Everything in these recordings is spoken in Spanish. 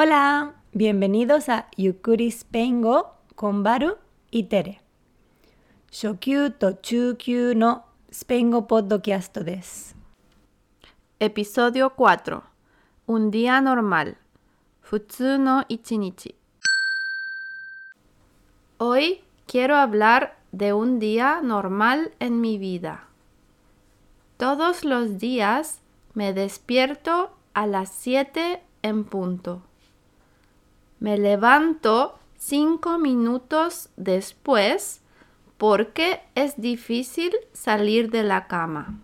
Hola, bienvenidos a Yukuri Spengo con Baru y Tere. Shokyu to Chukyu no Spengo Podcast desu. Episodio 4. Un día normal. Futsu no ichinichi. Hoy quiero hablar de un día normal en mi vida. Todos los días me despierto a las 7 en punto. Me levanto cinco minutos después porque es difícil salir de la cama.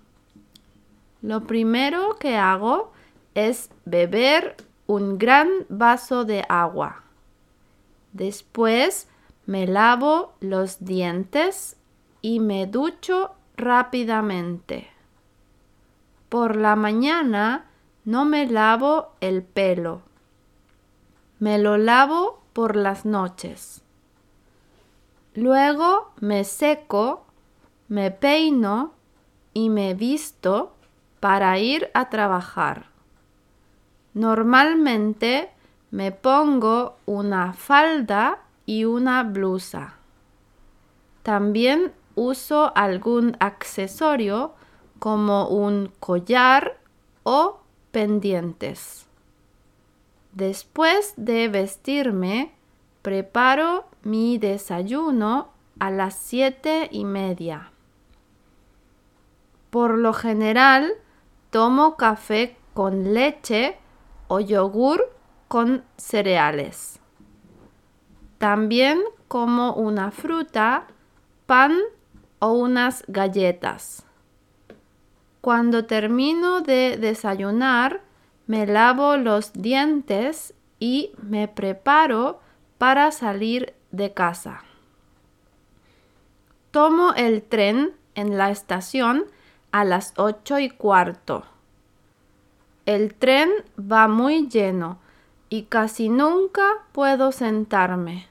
Lo primero que hago es beber un gran vaso de agua. Después me lavo los dientes y me ducho rápidamente. Por la mañana no me lavo el pelo. Me lo lavo por las noches. Luego me seco, me peino y me visto para ir a trabajar. Normalmente me pongo una falda y una blusa. También uso algún accesorio como un collar o pendientes. Después de vestirme, preparo mi desayuno a las siete y media. Por lo general, tomo café con leche o yogur con cereales. También como una fruta, pan o unas galletas. Cuando termino de desayunar, me lavo los dientes y me preparo para salir de casa. Tomo el tren en la estación a las ocho y cuarto. El tren va muy lleno y casi nunca puedo sentarme.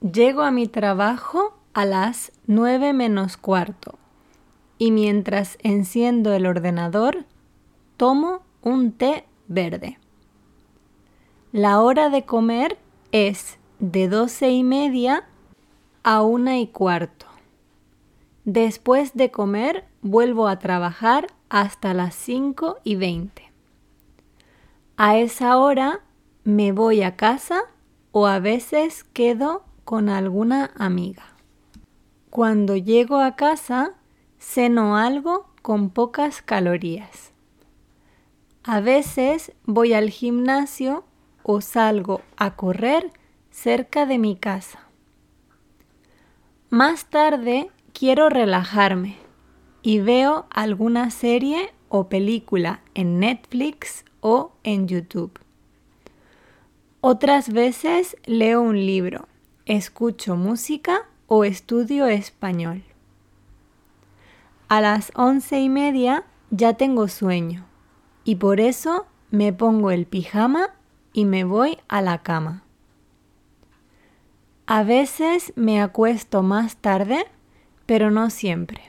Llego a mi trabajo a las nueve menos cuarto y mientras enciendo el ordenador, tomo un té verde. La hora de comer es de doce y media a una y cuarto. Después de comer, vuelvo a trabajar hasta las cinco y veinte. A esa hora me voy a casa o a veces quedo con alguna amiga. Cuando llego a casa, ceno algo con pocas calorías. A veces voy al gimnasio o salgo a correr cerca de mi casa. Más tarde quiero relajarme y veo alguna serie o película en Netflix o en YouTube. Otras veces leo un libro, escucho música o estudio español. A las once y media ya tengo sueño y por eso me pongo el pijama y me voy a la cama. A veces me acuesto más tarde, pero no siempre.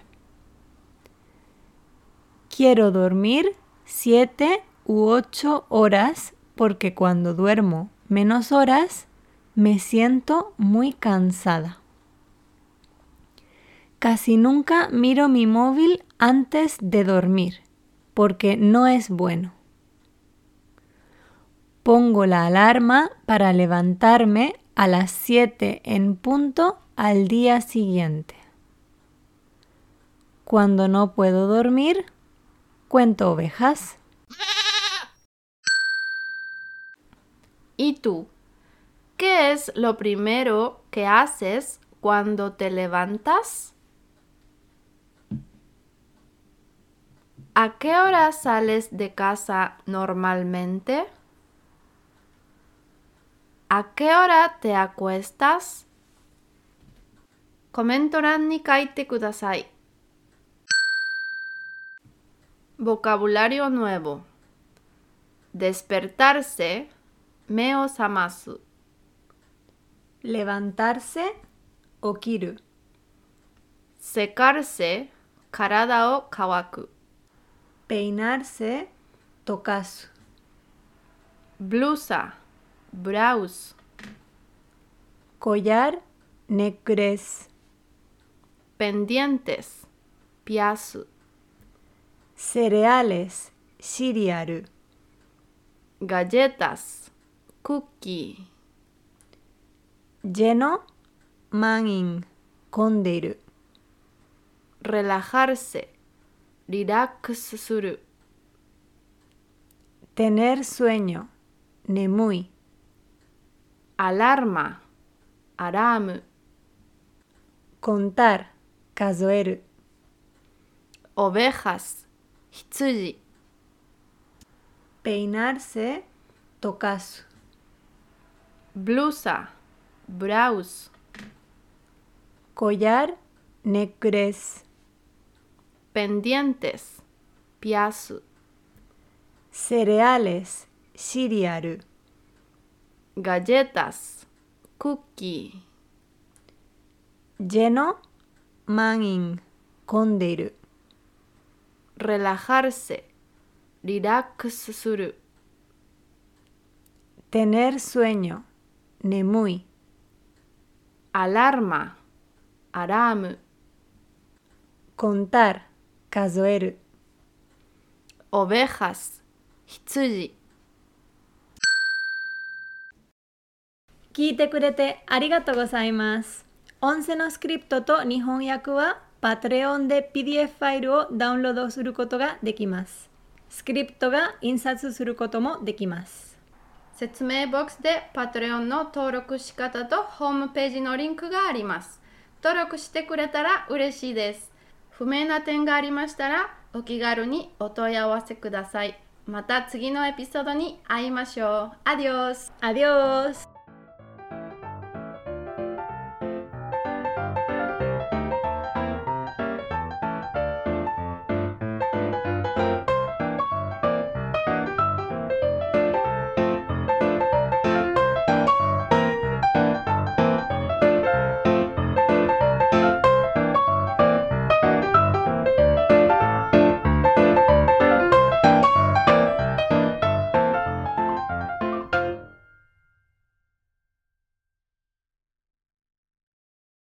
Quiero dormir siete u ocho horas porque cuando duermo menos horas me siento muy cansada. Casi nunca miro mi móvil antes de dormir, porque no es bueno. Pongo la alarma para levantarme a las 7 en punto al día siguiente. Cuando no puedo dormir, cuento ovejas. ¿Y tú? ¿Qué es lo primero que haces cuando te levantas? ¿A qué hora sales de casa normalmente? ¿A qué hora te acuestas? Comento ni kaite kudasai. Vocabulario nuevo. Despertarse, meo samasu. Levantarse, okiru. Secarse, karada o kawaku peinarse, tocazo. Blusa, braus. Collar, negres. Pendientes, piazu. Cereales, cereal. Galletas, cookie. Lleno, manin, conderu. Relajarse, Rilaksuru. Tener sueño. Nemui. Alarma. Aramu. Contar. Kazoeru. Ovejas. Hitsuji. Peinarse. Tokasu. Blusa. Blouse. Collar. Necklace pendientes, piasu. Cereales, siriaru. Galletas, cookie. Lleno, manin, konderu. Relajarse, relax suru. Tener sueño, nemui. Alarma, aramu. Contar. 数える ovejas, 羊、聞いてくれてありがとうございます。音声のスクリプトと日本訳は Patreon で PDF ファイルをダウンロードすることができます。スクリプトが印刷することもできます。説明ボックスで Patreon の登録仕方とホームページのリンクがあります。登録してくれたら嬉しいです。不明な点がありましたらお気軽にお問い合わせください。また次のエピソードに会いましょう。アディオスアディオス